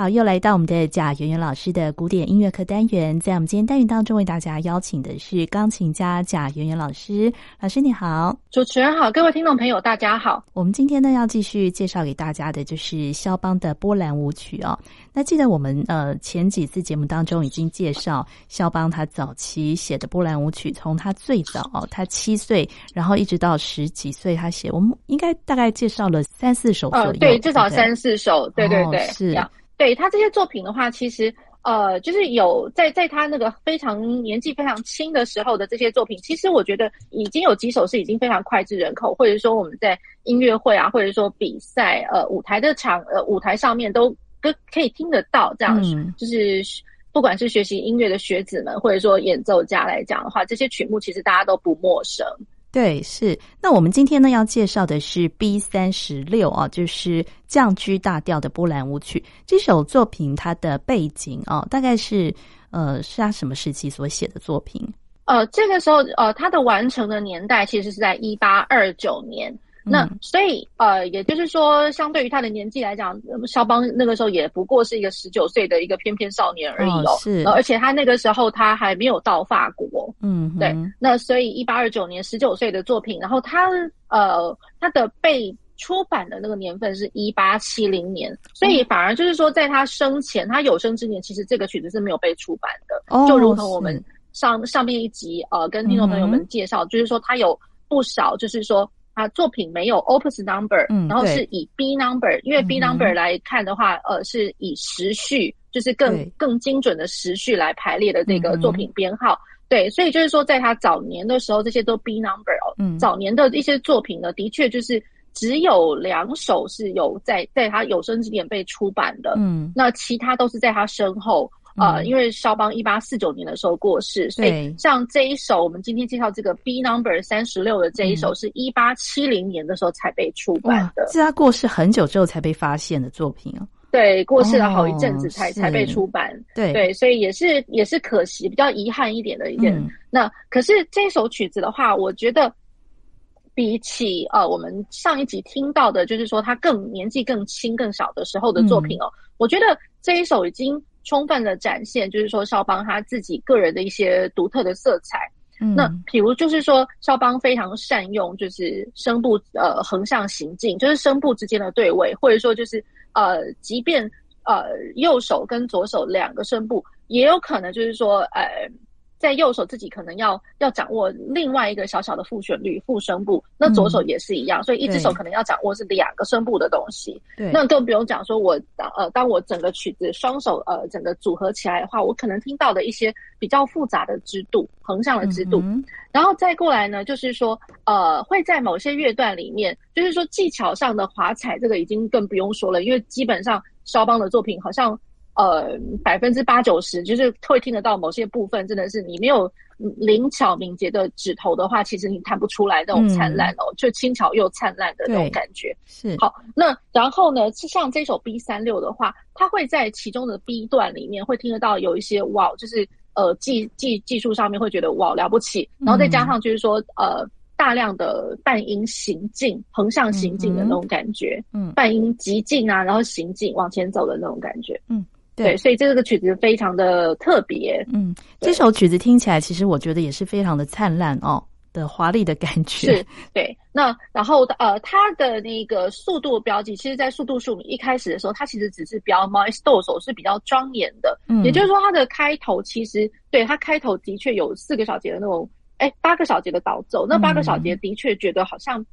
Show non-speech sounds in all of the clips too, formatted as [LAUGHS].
好，又来到我们的贾圆圆老师的古典音乐课单元，在我们今天单元当中，为大家邀请的是钢琴家贾圆圆老师。老师你好，主持人好，各位听众朋友大家好。我们今天呢要继续介绍给大家的就是肖邦的波兰舞曲哦。那记得我们呃前几次节目当中已经介绍肖邦他早期写的波兰舞曲，从他最早哦，[LAUGHS] 他七岁，然后一直到十几岁他写，我们应该大概介绍了三四首左右，呃，对，至少三四首，对对对，哦、是。对他这些作品的话，其实呃，就是有在在他那个非常年纪非常轻的时候的这些作品，其实我觉得已经有几首是已经非常脍炙人口，或者说我们在音乐会啊，或者说比赛呃舞台的场呃舞台上面都跟可以听得到这样，嗯、就是不管是学习音乐的学子们，或者说演奏家来讲的话，这些曲目其实大家都不陌生。对，是。那我们今天呢要介绍的是 B 三十六啊，就是降 G 大调的波兰舞曲。这首作品它的背景啊，大概是呃是他什么时期所写的作品？呃，这个时候呃，它的完成的年代其实是在一八二九年。那所以呃，也就是说，相对于他的年纪来讲，肖邦那个时候也不过是一个十九岁的一个翩翩少年而已哦。是，而且他那个时候他还没有到法国。嗯，对。那所以一八二九年十九岁的作品，然后他呃他的被出版的那个年份是一八七零年，所以反而就是说，在他生前，他有生之年，其实这个曲子是没有被出版的。哦，就如同我们上上面一集呃跟听众朋友们介绍，就是说他有不少就是说。他作品没有 opus number，嗯，然后是以 B number，因为 B number 来看的话，呃，是以时序，就是更更精准的时序来排列的这个作品编号。对，所以就是说，在他早年的时候，这些都 B number 哦。嗯，早年的一些作品呢，的确就是只有两首是有在在他有生之年被出版的。嗯，那其他都是在他身后。呃，因为肖邦一八四九年的时候过世，所以像这一首我们今天介绍这个 B number 三十六的这一首，是一八七零年的时候才被出版的，是他过世很久之后才被发现的作品哦。对，过世了好一阵子才、哦、才被出版。对对，所以也是也是可惜，比较遗憾一点的一件。嗯、那可是这首曲子的话，我觉得比起呃我们上一集听到的，就是说他更年纪更轻更小的时候的作品哦，嗯、我觉得这一首已经。充分的展现，就是说肖邦他自己个人的一些独特的色彩。嗯，那比如就是说肖邦非常善用，就是声部呃横向行进，就是声部之间的对位，或者说就是呃，即便呃右手跟左手两个声部，也有可能就是说呃。在右手自己可能要要掌握另外一个小小的副旋律、副声部，那左手也是一样，嗯、所以一只手可能要掌握是两个声部的东西。对，那更不用讲说我呃，当我整个曲子双手呃整个组合起来的话，我可能听到的一些比较复杂的支度、横向的支度，嗯、然后再过来呢，就是说呃会在某些乐段里面，就是说技巧上的华彩，这个已经更不用说了，因为基本上肖邦的作品好像。呃，百分之八九十就是会听得到某些部分，真的是你没有灵巧敏捷的指头的话，其实你弹不出来那种灿烂哦，嗯、就轻巧又灿烂的那种感觉。是。好，那然后呢，像这首 B 三六的话，它会在其中的 B 段里面会听得到有一些哇，就是呃技技技术上面会觉得哇了不起，然后再加上就是说呃大量的半音行进，横向行进的那种感觉，嗯，半音急进啊，然后行进往前走的那种感觉，嗯。对，所以这个曲子非常的特别。嗯，这首曲子听起来，其实我觉得也是非常的灿烂哦，的华丽的感觉。是，对。那然后呃，它的那个速度标记，其实，在速度数一开始的时候，它其实只是标 maestoso 是比较庄严的。嗯，也就是说，它的开头其实对它开头的确有四个小节的那种，哎，八个小节的导奏。那八个小节的确觉得好像。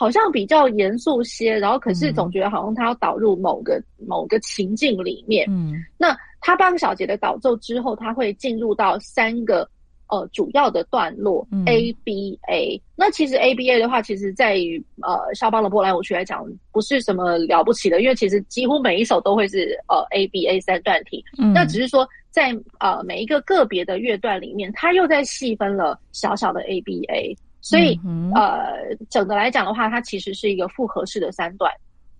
好像比较严肃些，然后可是总觉得好像他要导入某个、嗯、某个情境里面。嗯，那他八个小节的导奏之后，他会进入到三个呃主要的段落、嗯、A B A。那其实 A B A 的话，其实在于呃肖邦的波兰舞曲来讲，不是什么了不起的，因为其实几乎每一首都会是呃 A B A 三段体。嗯，那只是说在呃每一个个别的乐段里面，他又在细分了小小的 A B A。所以，嗯、呃，整个来讲的话，它其实是一个复合式的三段，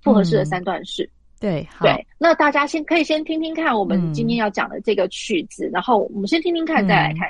复合式的三段式。嗯、对，对。那大家先可以先听听看我们今天要讲的这个曲子，嗯、然后我们先听听看，再来看。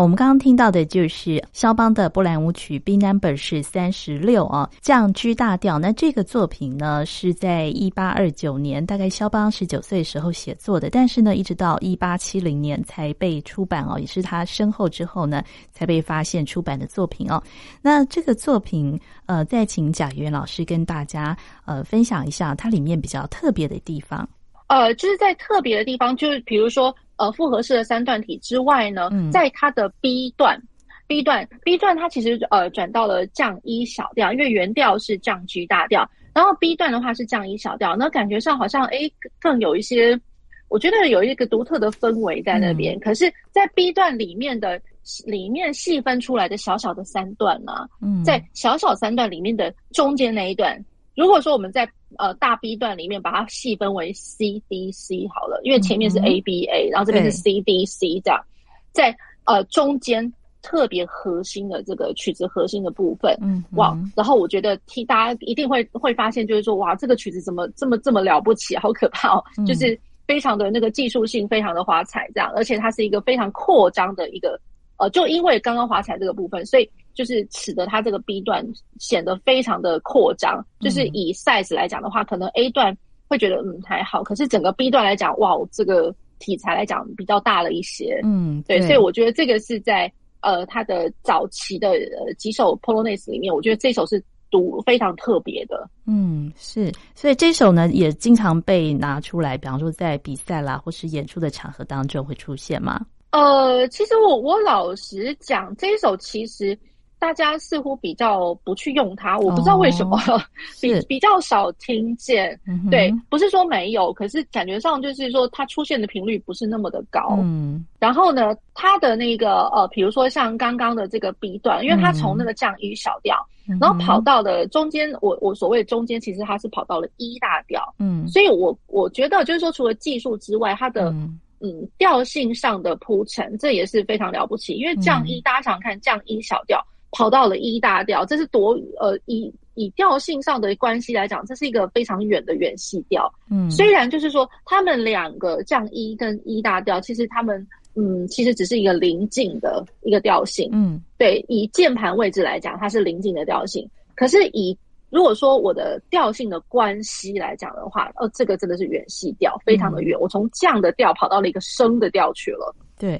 我们刚刚听到的就是肖邦的波兰舞曲 B Number 是三十六啊，降 G 大调。那这个作品呢，是在一八二九年，大概肖邦十九岁时候写作的，但是呢，一直到一八七零年才被出版哦，也是他身后之后呢，才被发现出版的作品哦。那这个作品，呃，再请贾元老师跟大家呃分享一下它里面比较特别的地方。呃，就是在特别的地方，就是比如说。呃，复合式的三段体之外呢，嗯、在它的 B 段，B 段，B 段它其实呃转到了降一小调，因为原调是降 G 大调，然后 B 段的话是降一小调，那感觉上好像诶更有一些，我觉得有一个独特的氛围在那边。嗯、可是，在 B 段里面的里面细分出来的小小的三段呢、啊，嗯，在小小三段里面的中间那一段。如果说我们在呃大 B 段里面把它细分为 C D C 好了，因为前面是 A B A，、嗯、然后这边是 C D C 这样，在呃中间特别核心的这个曲子核心的部分，嗯，哇，然后我觉得听大家一定会会发现，就是说哇，这个曲子怎么这么这么了不起，好可怕哦，嗯、就是非常的那个技术性非常的华彩这样，而且它是一个非常扩张的一个呃，就因为刚刚华彩这个部分，所以。就是使得它这个 B 段显得非常的扩张，就是以 size 来讲的话，可能 A 段会觉得嗯还好，可是整个 B 段来讲，哇，这个题材来讲比较大了一些，嗯，对，所以我觉得这个是在呃它的早期的呃几首 Polonaise 里面，我觉得这首是独非常特别的，嗯，是，所以这首呢也经常被拿出来，比方说在比赛啦或是演出的场合当中会出现吗？呃，其实我我老实讲，这一首其实。大家似乎比较不去用它，我不知道为什么，哦、[LAUGHS] 比比较少听见。嗯、对，不是说没有，可是感觉上就是说它出现的频率不是那么的高。嗯，然后呢，它的那个呃，比如说像刚刚的这个 B 段，因为它从那个降一小调，嗯、然后跑到了中间，我我所谓中间，其实它是跑到了一大调。嗯，所以我我觉得就是说，除了技术之外，它的嗯，嗯调性上的铺陈，这也是非常了不起。因为降一、嗯、大家想想看，降一小调。跑到了一大调，这是多呃以以调性上的关系来讲，这是一个非常远的远细调。嗯，虽然就是说他们两个降一跟一大调，其实他们嗯其实只是一个临近的一个调性。嗯，对，以键盘位置来讲，它是临近的调性。可是以如果说我的调性的关系来讲的话，哦，这个真的是远细调，非常的远。嗯，我从降的调跑到了一个升的调去了。对。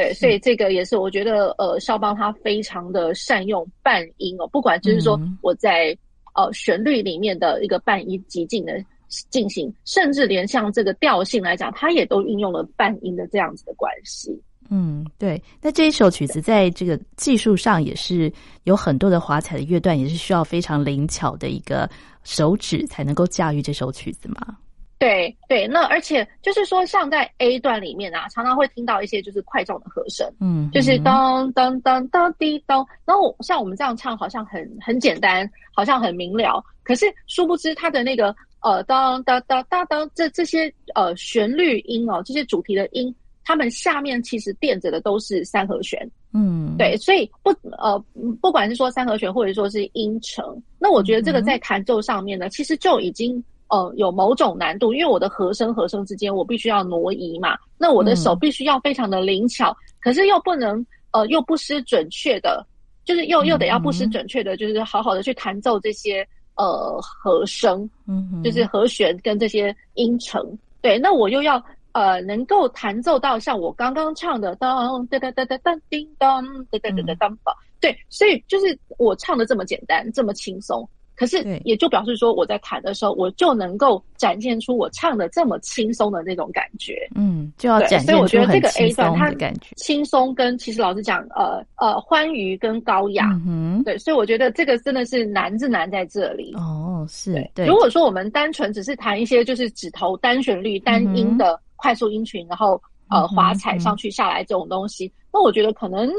对，所以这个也是我觉得，呃，肖邦他非常的善用半音哦，不管就是说我在呃旋律里面的一个半音极尽的进行，甚至连像这个调性来讲，他也都运用了半音的这样子的关系。嗯，对。那这一首曲子在这个技术上也是有很多的华彩的乐段，也是需要非常灵巧的一个手指才能够驾驭这首曲子吗？对对，那而且就是说，像在 A 段里面啊，常常会听到一些就是快重的和声，嗯，就是当当当当滴当，然后像我们这样唱，好像很很简单，好像很明了，可是殊不知它的那个呃当当当当当这这些呃旋律音哦，这些主题的音，它们下面其实垫着的都是三和弦，嗯，对，所以不呃不管是说三和弦或者说是音程，那我觉得这个在弹奏上面呢，其实就已经。呃，有某种难度，因为我的和声和声之间，我必须要挪移嘛。那我的手必须要非常的灵巧，嗯、可是又不能呃，又不失准确的，就是又又得要不失准确的，就是好好的去弹奏这些呃和声，嗯哼，就是和弦跟这些音程。对，那我又要呃，能够弹奏到像我刚刚唱的当哒哒哒哒当叮当哒哒哒哒当吧。对，所以就是我唱的这么简单，这么轻松。可是，也就表示说，我在弹的时候，我就能够展现出我唱的这么轻松的那种感觉。嗯，就要展现出很轻松的感觉。所以我觉得这个 A 段它轻松跟其实老实讲，呃呃，欢愉跟高雅。嗯，对，所以我觉得这个真的是难是难在这里。哦，是。对。对，如果说我们单纯只是弹一些就是指头单旋律单音的快速音群，然后呃滑踩上去下来这种东西，那我觉得可能。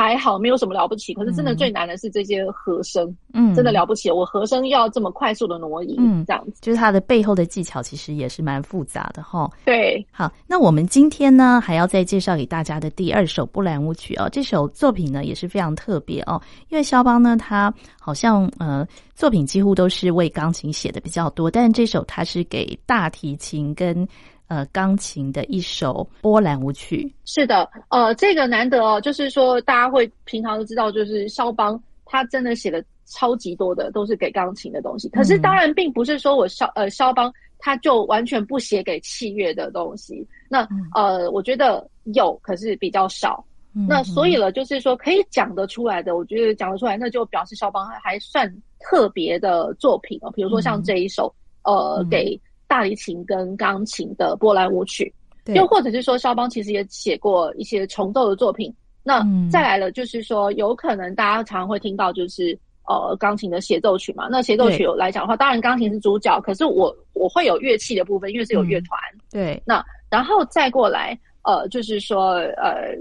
还好，没有什么了不起。可是真的最难的是这些和声，嗯，真的了不起。我和声要这么快速的挪移，嗯，这样子，就是它的背后的技巧其实也是蛮复杂的哈。对，好，那我们今天呢还要再介绍给大家的第二首布兰舞曲哦。这首作品呢也是非常特别哦，因为肖邦呢他好像呃作品几乎都是为钢琴写的比较多，但是这首他是给大提琴跟。呃钢琴的一首波兰舞曲。是的，呃，这个难得哦，就是说大家会平常都知道，就是肖邦他真的写了超级多的都是给钢琴的东西。可是当然并不是说我肖呃肖邦他就完全不写给器乐的东西。那呃，我觉得有，可是比较少。那所以了，就是说可以讲得出来的，我觉得讲得出来，那就表示肖邦还算特别的作品哦。比如说像这一首，嗯、呃，给大提琴跟钢琴的波兰舞曲，又或者是说肖邦其实也写过一些重奏的作品。那再来了，就是说有可能大家常常会听到，就是呃，钢琴的协奏曲嘛。那协奏曲来讲的话，当然钢琴是主角，可是我我会有乐器的部分，因为是有乐团。嗯、对，那然后再过来，呃，就是说呃。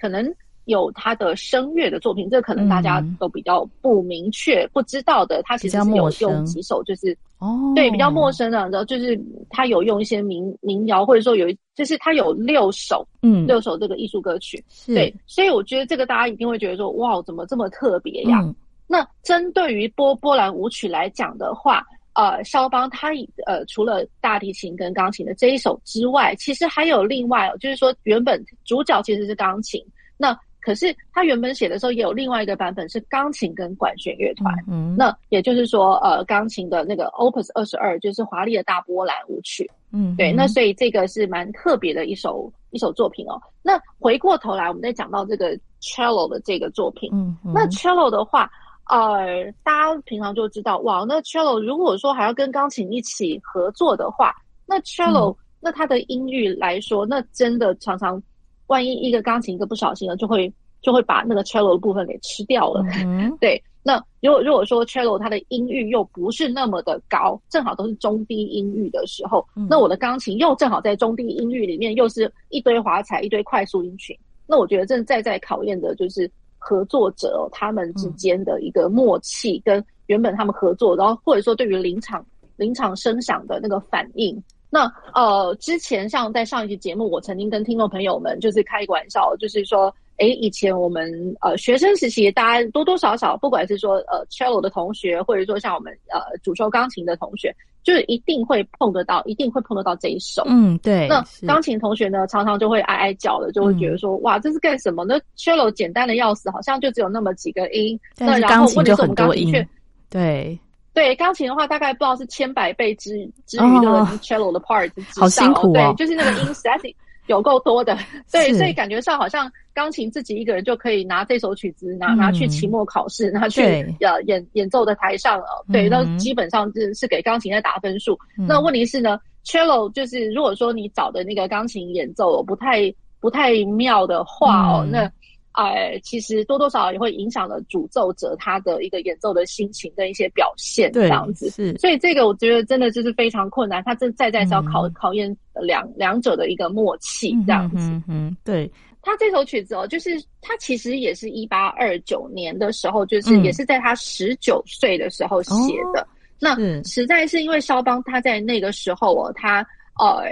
可能有他的声乐的作品，这可能大家都比较不明确、嗯、不知道的。他其实是有用几首，就是哦，对，比较陌生的。然后就是他有用一些民民谣，或者说有，就是他有六首，嗯，六首这个艺术歌曲。对，所以我觉得这个大家一定会觉得说，哇，怎么这么特别呀？嗯、那针对于波波兰舞曲来讲的话，呃，肖邦他呃除了大提琴跟钢琴的这一首之外，其实还有另外，就是说原本主角其实是钢琴，那可是他原本写的时候也有另外一个版本是钢琴跟管弦乐团，嗯，那也就是说呃钢琴的那个 Opus 二十二就是华丽的大波兰舞曲，嗯，对，那所以这个是蛮特别的一首一首作品哦。那回过头来我们再讲到这个 Cello 的这个作品，嗯，那 Cello 的话。呃，大家平常就知道，哇，那 cello 如果说还要跟钢琴一起合作的话，那 cello、嗯、那它的音域来说，那真的常常，万一一个钢琴一个不小心了，就会就会把那个 cello 的部分给吃掉了。嗯，[LAUGHS] 对。那如果如果说 cello 它的音域又不是那么的高，正好都是中低音域的时候，嗯、那我的钢琴又正好在中低音域里面，又是一堆华彩，一堆快速音群，那我觉得正在在考验的就是。合作者他们之间的一个默契，跟原本他们合作，然后或者说对于临场临场声响的那个反应。那呃，之前像在上一期节目，我曾经跟听众朋友们就是开一个玩笑，就是说。诶，以前我们呃学生时期，大家多多少少，不管是说呃 cello 的同学，或者说像我们呃主修钢琴的同学，就是一定会碰得到，一定会碰得到这一首。嗯，对。那钢琴同学呢，常常就会哀哀叫的，就会觉得说，嗯、哇，这是干什么？那 cello 简单的要死，好像就只有那么几个音。那然后问题是我们钢琴却对对钢琴的话，大概不知道是千百倍之之于那个 cello 的 part 之上。好辛苦哦。对，就是那个音 static 有够多的，[LAUGHS] 对，所以感觉上好像钢琴自己一个人就可以拿这首曲子拿、嗯、拿去期末考试，拿去呃演演奏的台上了，对，那、嗯、基本上是是给钢琴在打分数。嗯、那问题是呢，cello 就是如果说你找的那个钢琴演奏不太不太妙的话哦，嗯、那。哎，其实多多少少也会影响了主奏者他的一个演奏的心情跟一些表现，这样子。是，所以这个我觉得真的就是非常困难，他这再再是要考、嗯、考验两两者的一个默契，这样子。嗯，嗯，对。他这首曲子哦，就是他其实也是一八二九年的时候，就是也是在他十九岁的时候写的。嗯、那实在是因为肖邦他在那个时候哦，他呃。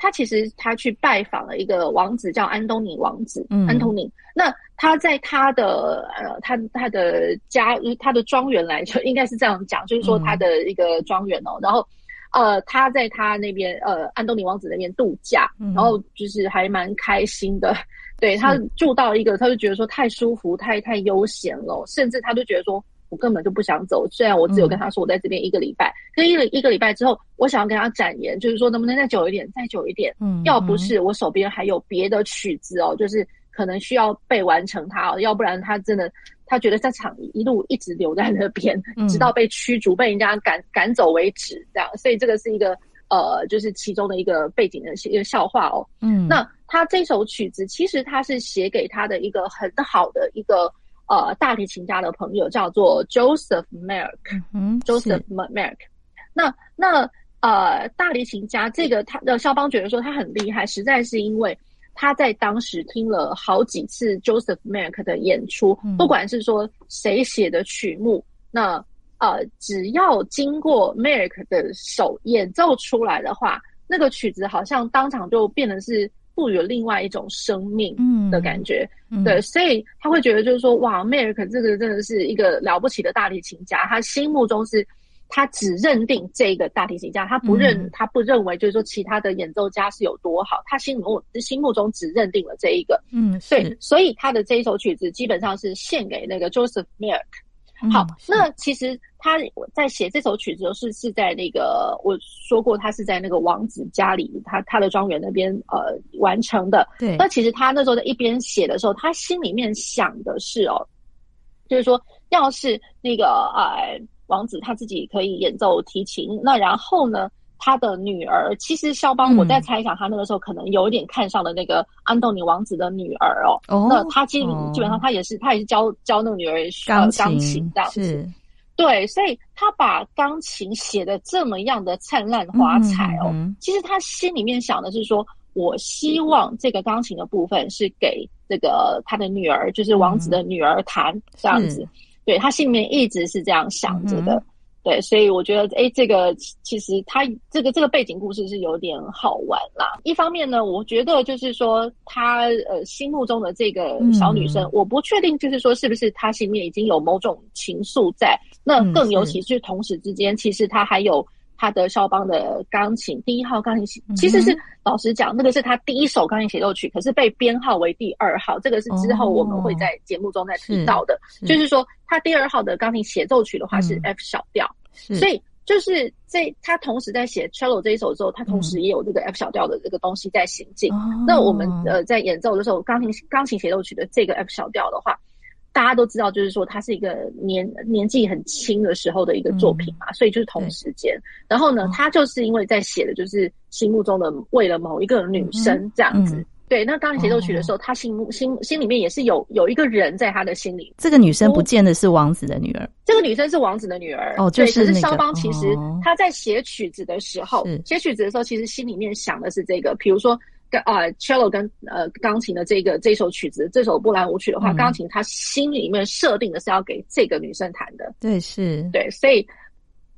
他其实他去拜访了一个王子，叫安东尼王子。嗯，安东尼。那他在他的呃，他他的家，他的庄园来说，应该是这样讲，就是说他的一个庄园哦。嗯、然后，呃，他在他那边，呃，安东尼王子那边度假，嗯、然后就是还蛮开心的。对，他住到一个，他就觉得说太舒服，太太悠闲了，甚至他就觉得说。我根本就不想走，虽然我只有跟他说我在这边一个礼拜，可、嗯、一个一个礼拜之后，我想要跟他展言，就是说能不能再久一点，再久一点。嗯，要不是我手边还有别的曲子哦，就是可能需要被完成它，哦要不然他真的他觉得在场一路一直留在那边，嗯、直到被驱逐、被人家赶赶走为止，这样。所以这个是一个呃，就是其中的一个背景的一个笑话哦。嗯，那他这首曲子其实他是写给他的一个很好的一个。呃，大提琴家的朋友叫做 Joseph Merk，嗯，Joseph Merk。那那呃，大提琴家这个他的肖邦觉得说他很厉害，实在是因为他在当时听了好几次 Joseph Merk 的演出，嗯、不管是说谁写的曲目，那呃，只要经过 Merk 的手演奏出来的话，那个曲子好像当场就变得是。赋予了另外一种生命的感觉，对，所以他会觉得就是说，哇，迈尔克这个真的是一个了不起的大提琴家，他心目中是他只认定这个大提琴家，他不认，嗯、他不认为就是说其他的演奏家是有多好，他心目心目中只认定了这一个。嗯，对，所以他的这一首曲子基本上是献给那个 Joseph Merck。好，嗯、那其实他在写这首曲子是是在那个我说过，他是在那个王子家里，他他的庄园那边呃完成的。对，那其实他那时候在一边写的时候，他心里面想的是哦，就是说要是那个呃。王子他自己可以演奏提琴，那然后呢，他的女儿其实肖邦，我在猜想他那个时候可能有一点看上了那个安东尼王子的女儿哦。哦，那他基本基本上他也是他也是教教那个女儿钢琴，钢琴这样子。是对，所以他把钢琴写的这么样的灿烂华彩哦。嗯嗯、其实他心里面想的是说，我希望这个钢琴的部分是给这个他的女儿，就是王子的女儿弹、嗯、这样子。对，他心里面一直是这样想着的，嗯、对，所以我觉得，诶，这个其实他这个这个背景故事是有点好玩啦。一方面呢，我觉得就是说他呃心目中的这个小女生，嗯、我不确定就是说是不是他心里面已经有某种情愫在。那更尤其是同时之间，嗯、其实他还有。他的肖邦的钢琴第一号钢琴，其实是老实讲，那个是他第一首钢琴协奏曲，可是被编号为第二号。这个是之后我们会在节目中再提到的，就是说他第二号的钢琴协奏曲的话是 F 小调，所以就是这他同时在写 cello 这一首之后，他同时也有这个 F 小调的这个东西在行进。那我们呃在演奏的时候，钢琴钢琴协奏曲的这个 F 小调的话。大家都知道，就是说他是一个年年纪很轻的时候的一个作品嘛，嗯、所以就是同时间。然后呢，他就是因为在写的就是心目中的为了某一个女生这样子。嗯嗯、对，那钢琴协奏曲的时候，哦、他心心心里面也是有有一个人在他的心里。这个女生不见得是王子的女儿，这个女生是王子的女儿。哦，就是、那个、对。可是肖邦其实他在写曲子的时候，写是曲子的时候，其实心里面想的是这个，比如说。跟啊，cello 跟呃钢琴的这个这首曲子，这首波兰舞曲的话，钢琴他心里面设定的是要给这个女生弹的。对，是，对，所以，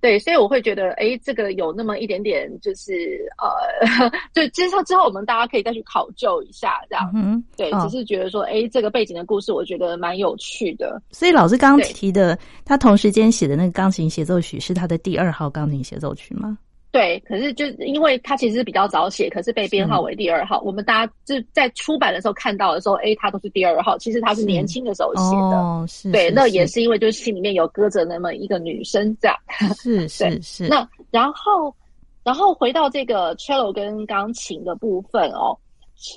对，所以我会觉得，哎，这个有那么一点点，就是呃，[LAUGHS] 就之后之后我们大家可以再去考究一下，这样。嗯，对，只是觉得说，哎，这个背景的故事，我觉得蛮有趣的。所以老师刚刚提的，他同时间写的那个钢琴协奏曲是他的第二号钢琴协奏曲吗？对，可是就因为他其实是比较早写，可是被编号为第二号。我们大家就在出版的时候看到的时候，哎，他都是第二号。其实他是年轻的时候写的，哦、是。对，那也是因为就是心里面有搁着那么一个女生这样。[LAUGHS] 是是是。那然后，然后回到这个 cello 跟钢琴的部分哦，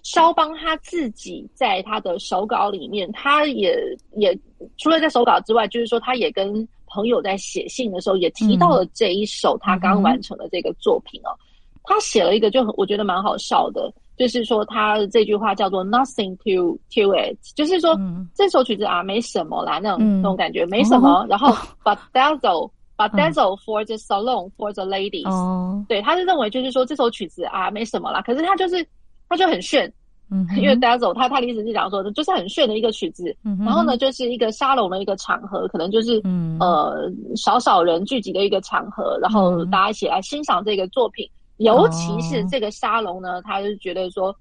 肖邦他自己在他的手稿里面，他也也除了在手稿之外，就是说他也跟。朋友在写信的时候也提到了这一首他刚完成的这个作品哦，嗯、他写了一个就我觉得蛮好笑的，就是说他这句话叫做 “nothing to to it”，就是说、嗯、这首曲子啊没什么啦，那种、嗯、那种感觉没什么。哦、然后 [LAUGHS] but dazzle but dazzle for the salon for the ladies，、哦、对，他是认为就是说这首曲子啊没什么啦，可是他就是他就很炫。嗯，因为 Dazzle 他他的意思是讲说，就是很炫的一个曲子，嗯、然后呢，就是一个沙龙的一个场合，可能就是、嗯、呃少少人聚集的一个场合，然后大家一起来欣赏这个作品。嗯、尤其是这个沙龙呢，他就觉得说，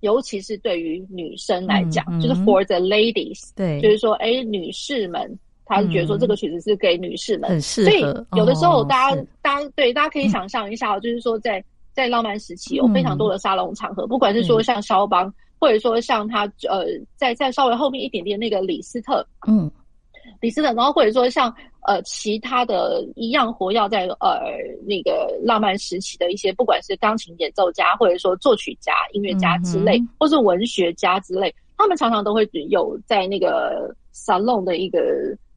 尤其是对于女生来讲，嗯、就是 for the ladies，对，就是说，哎，女士们，他是觉得说这个曲子是给女士们，很适合。所以有的时候，大家、哦、大家对大家可以想象一下，就是说在。在浪漫时期有非常多的沙龙场合，嗯、不管是说像肖邦，嗯、或者说像他呃，在在稍微后面一点点那个李斯特，嗯，李斯特，然后或者说像呃其他的一样活跃在呃那个浪漫时期的一些，不管是钢琴演奏家，或者说作曲家、音乐家之类，嗯、或是文学家之类，他们常常都会有在那个 salon 的一个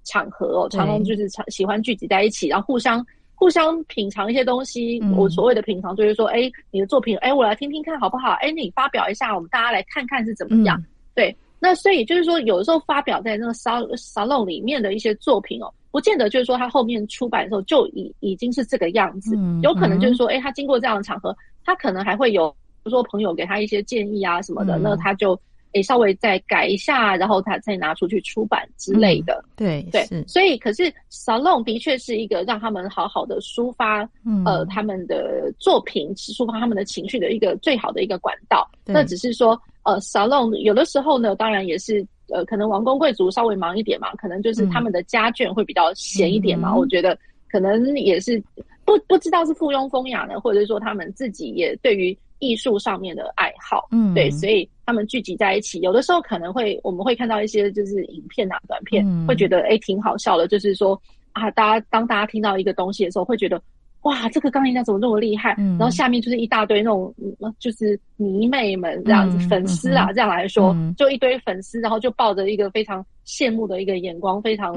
场合哦，常常就是常喜欢聚集在一起，然后互相。互相品尝一些东西，嗯、我所谓的品尝就是说，哎，你的作品，哎，我来听听看好不好？哎，你发表一下，我们大家来看看是怎么样。嗯、对，那所以就是说，有的时候发表在那个沙沙龙里面的一些作品哦，不见得就是说他后面出版的时候就已已经是这个样子，嗯、有可能就是说，哎，他经过这样的场合，他可能还会有，比如说朋友给他一些建议啊什么的，嗯、那他就。诶，稍微再改一下，然后他再拿出去出版之类的。嗯、对对，所以可是 salon 的确是一个让他们好好的抒发，嗯、呃，他们的作品，抒发他们的情绪的一个最好的一个管道。那只是说，呃，salon 有的时候呢，当然也是，呃，可能王公贵族稍微忙一点嘛，可能就是他们的家眷会比较闲一点嘛。嗯、我觉得可能也是不不知道是附庸风雅呢，或者是说他们自己也对于艺术上面的爱好，嗯，对，所以他们聚集在一起，有的时候可能会我们会看到一些就是影片啊、短片，嗯、会觉得哎挺好笑的，就是说啊，大家当大家听到一个东西的时候，会觉得。哇，这个钢琴家怎么那么厉害？嗯、然后下面就是一大堆那种，就是迷妹们这样子，嗯、粉丝啊，这样来说，嗯、就一堆粉丝，然后就抱着一个非常羡慕的一个眼光，非常。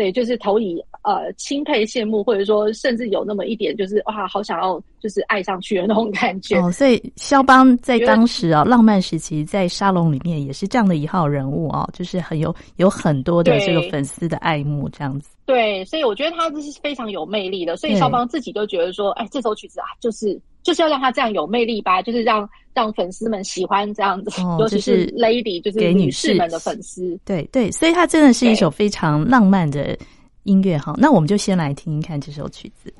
嗯对，就是投以呃钦佩、羡慕，或者说甚至有那么一点，就是哇，好想要就是爱上去的那种感觉。哦，所以肖邦在当时啊，浪漫时期，在沙龙里面也是这样的一号人物啊，就是很有有很多的这个粉丝的爱慕这样子。对，所以我觉得他这是非常有魅力的。所以肖邦自己都觉得说，哎，这首曲子啊，就是。就是要让他这样有魅力吧，就是让让粉丝们喜欢这样子，哦、尤其是 lady，就是给女士们的粉丝。对对，所以它真的是一首非常浪漫的音乐哈。那我们就先来听听看这首曲子。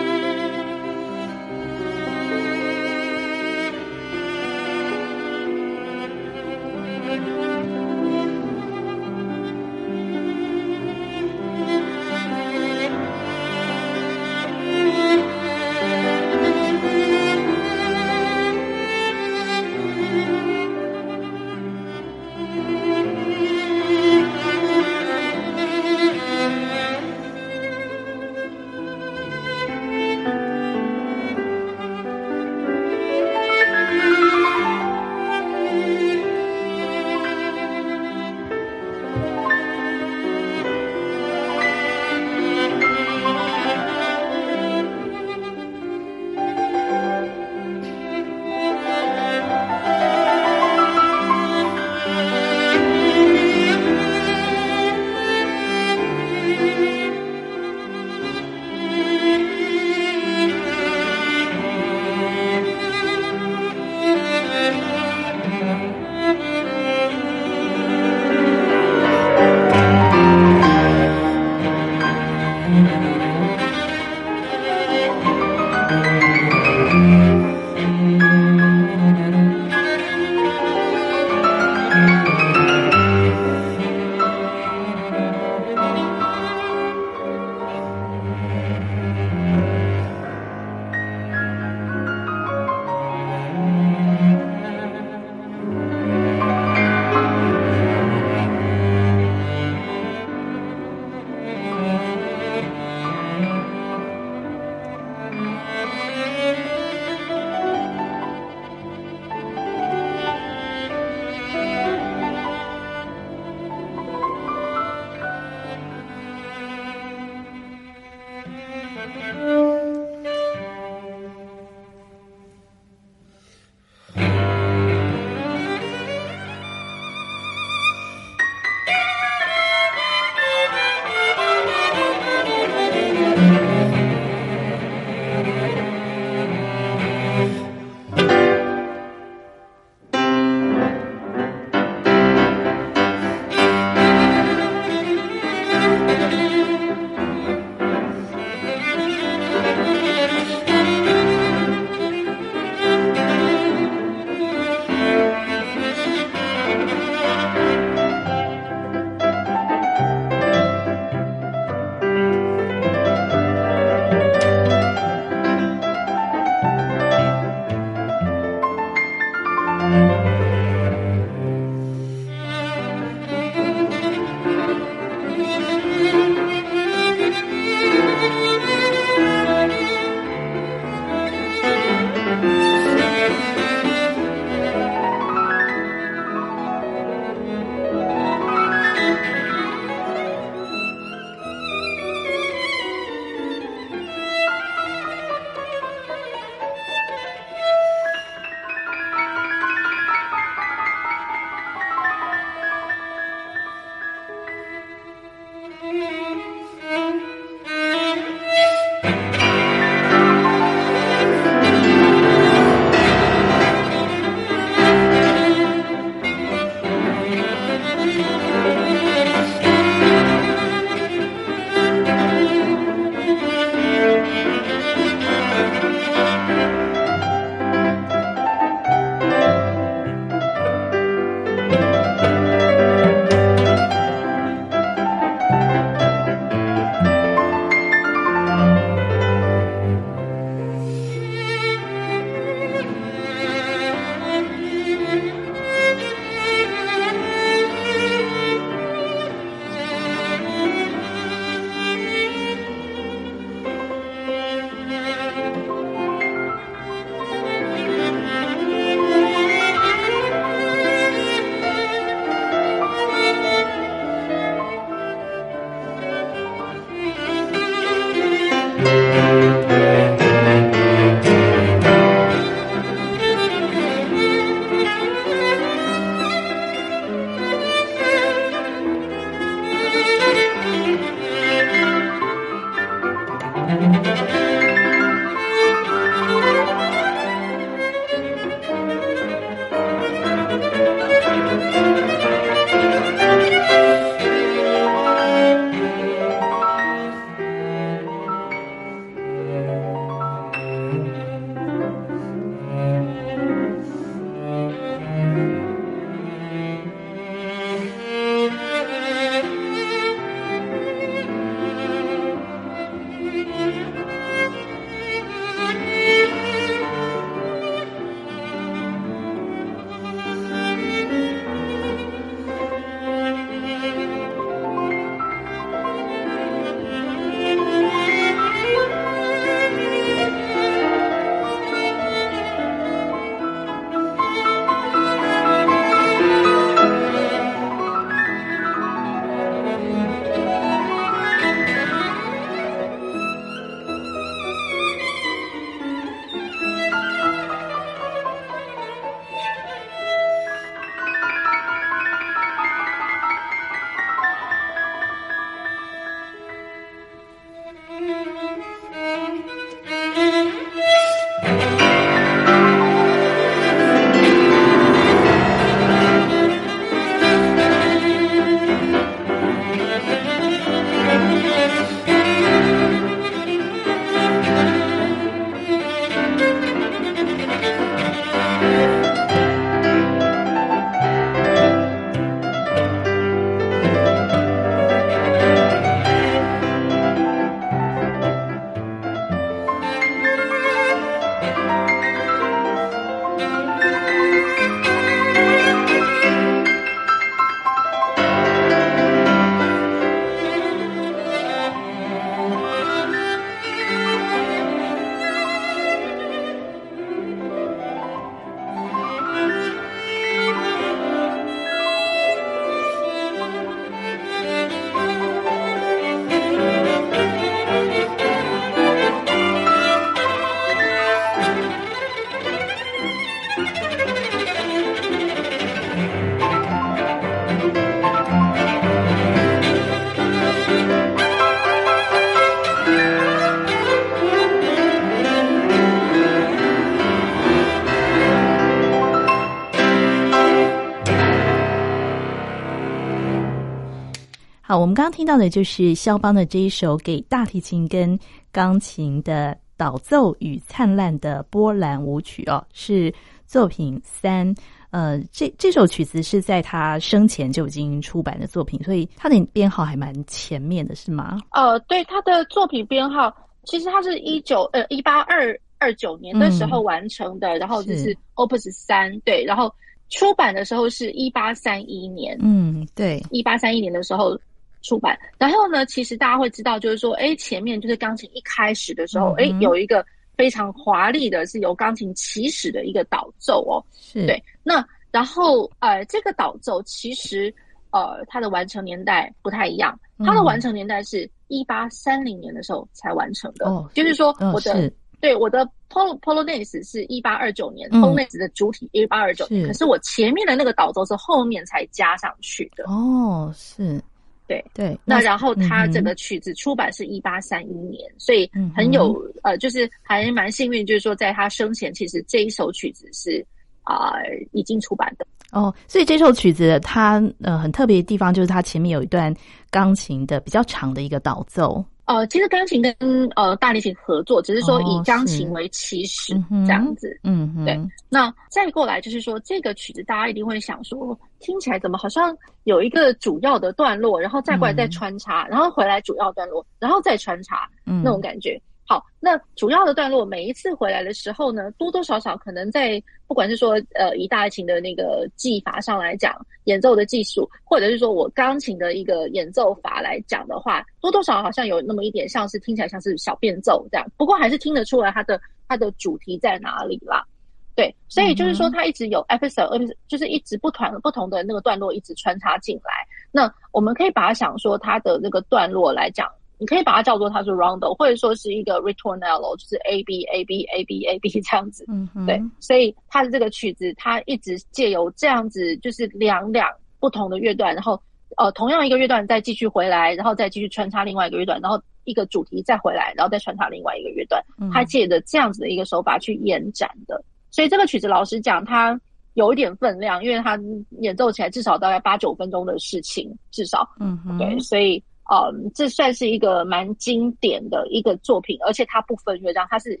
我们刚刚听到的就是肖邦的这一首给大提琴跟钢琴的导奏与灿烂的波兰舞曲哦，是作品三。呃，这这首曲子是在他生前就已经出版的作品，所以他的编号还蛮前面的，是吗？呃，对，他的作品编号其实他是一九呃一八二二九年的时候完成的，嗯、然后就是 Opus 三，对，然后出版的时候是一八三一年，嗯，对，一八三一年的时候。出版，然后呢，其实大家会知道，就是说，哎，前面就是钢琴一开始的时候，哎、嗯，有一个非常华丽的，是由钢琴起始的一个导奏哦，是。对。那然后呃，这个导奏其实呃，它的完成年代不太一样，它的完成年代是一八三零年的时候才完成的，哦，就是说我的、哦、对我的 Pol Polonaise 是一八二九年、嗯、Polonaise 的主体一八二九年，可是我前面的那个导奏是后面才加上去的，哦，是。对对，那然后他这个曲子出版是一八三一年，嗯，所以很有呃，就是还蛮幸运，就是说在他生前，其实这一首曲子是啊，呃，已经出版的哦。所以这首曲子它呃很特别的地方，就是它前面有一段钢琴的比较长的一个导奏。呃，其实钢琴跟呃大提琴合作，只是说以钢琴为起始这样子。嗯嗯，对。那再过来就是说，这个曲子大家一定会想说，听起来怎么好像有一个主要的段落，然后再过来再穿插，嗯、然后回来主要段落，然后再穿插，嗯，那种感觉。好，那主要的段落每一次回来的时候呢，多多少少可能在不管是说呃以大提琴的那个技法上来讲，演奏的技术，或者是说我钢琴的一个演奏法来讲的话，多多少少好像有那么一点像是听起来像是小变奏这样，不过还是听得出来它的它的主题在哪里啦。对，所以就是说它一直有 episode，就是一直不团不同的那个段落一直穿插进来。那我们可以把它想说它的那个段落来讲。你可以把它叫做它是 rondo，或者说是一个 ritornello，就是 A B A B A B A B 这样子。嗯嗯。对，所以它的这个曲子，它一直借由这样子，就是两两不同的乐段，然后呃，同样一个乐段再继续回来，然后再继续穿插另外一个乐段，然后一个主题再回来，然后再穿插另外一个乐段。它借着这样子的一个手法去延展的，所以这个曲子老实讲，它有一点分量，因为它演奏起来至少大概八九分钟的事情，至少。嗯嗯。对，所以。嗯，这算是一个蛮经典的一个作品，而且它不分乐章，它是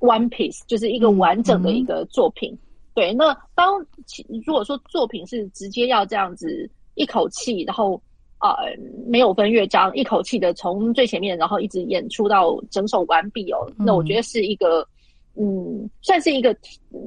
one piece，就是一个完整的一个作品。嗯、对，那当如果说作品是直接要这样子一口气，然后呃没有分乐章，一口气的从最前面，然后一直演出到整首完毕哦，那我觉得是一个嗯，算是一个嗯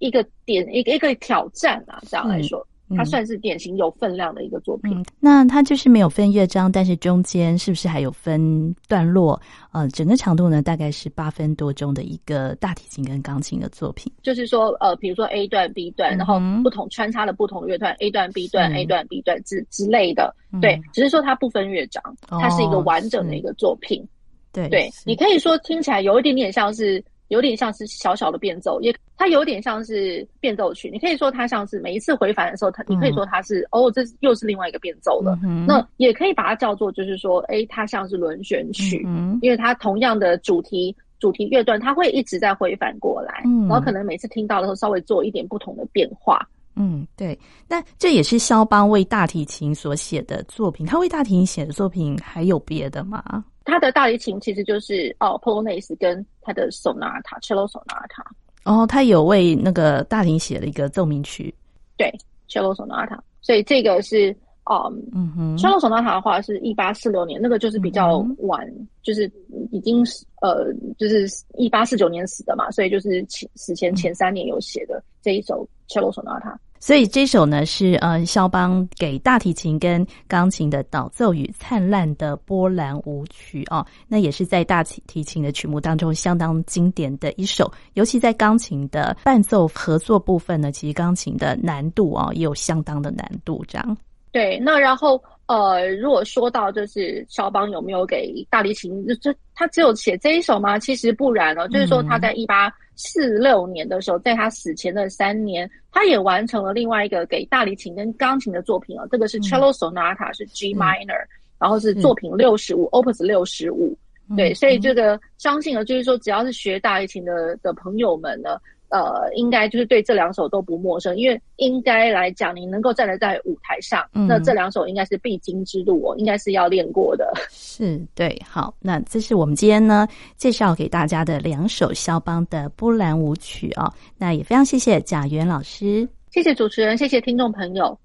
一个点一个一个挑战啊，这样来说。嗯它算是典型有分量的一个作品。嗯，那它就是没有分乐章，但是中间是不是还有分段落？呃，整个长度呢，大概是八分多钟的一个大提琴跟钢琴的作品。就是说，呃，比如说 A 段、B 段，然后不同穿插的不同乐段，A 段、B 段、A 段、B 段之之类的。对，只是说它不分乐章，它是一个完整的一个作品。对对，你可以说听起来有一点点像是。有点像是小小的变奏，也它有点像是变奏曲。你可以说它像是每一次回返的时候，它、嗯、你可以说它是哦，这又是另外一个变奏了。嗯、那也可以把它叫做就是说，哎，它像是轮旋曲，嗯、因为它同样的主题主题乐段，它会一直在回返过来，嗯、然后可能每次听到的时候稍微做一点不同的变化。嗯，对。那这也是肖邦为大提琴所写的作品。他为大提琴写的作品还有别的吗？他的大提琴其实就是哦，Polonaise 跟他的 Sonata，Cello Sonata。哦，他有为那个大提写了一个奏鸣曲，对，Cello Sonata。所以这个是哦，嗯哼，Cello Sonata 的话是一八四六年，那个就是比较晚，嗯、就是已经呃，就是一八四九年死的嘛，所以就是死前前三年有写的这一首 Cello Sonata。所以这首呢是呃肖邦给大提琴跟钢琴的导奏与灿烂的波兰舞曲哦，那也是在大提琴的曲目当中相当经典的一首，尤其在钢琴的伴奏合作部分呢，其实钢琴的难度啊、哦、也有相当的难度，这样。对，那然后呃，如果说到就是肖邦有没有给大提琴，就他只有写这一首吗？其实不然哦，就是说他在一八四六年的时候，在他死前的三年，他也完成了另外一个给大提琴跟钢琴的作品哦。这个是 Cello Sonata，是 G minor，然后是作品六十五，Opus 六十五。对，所以这个相信了，就是说只要是学大提琴的的朋友们呢，呃，应该就是对这两首都不陌生，因为应该来讲，你能够站得在舞台上，嗯、那这两首应该是必经之路哦，应该是要练过的。[LAUGHS] 是，对，好，那这是我们今天呢介绍给大家的两首肖邦的波兰舞曲哦，那也非常谢谢贾元老师，谢谢主持人，谢谢听众朋友。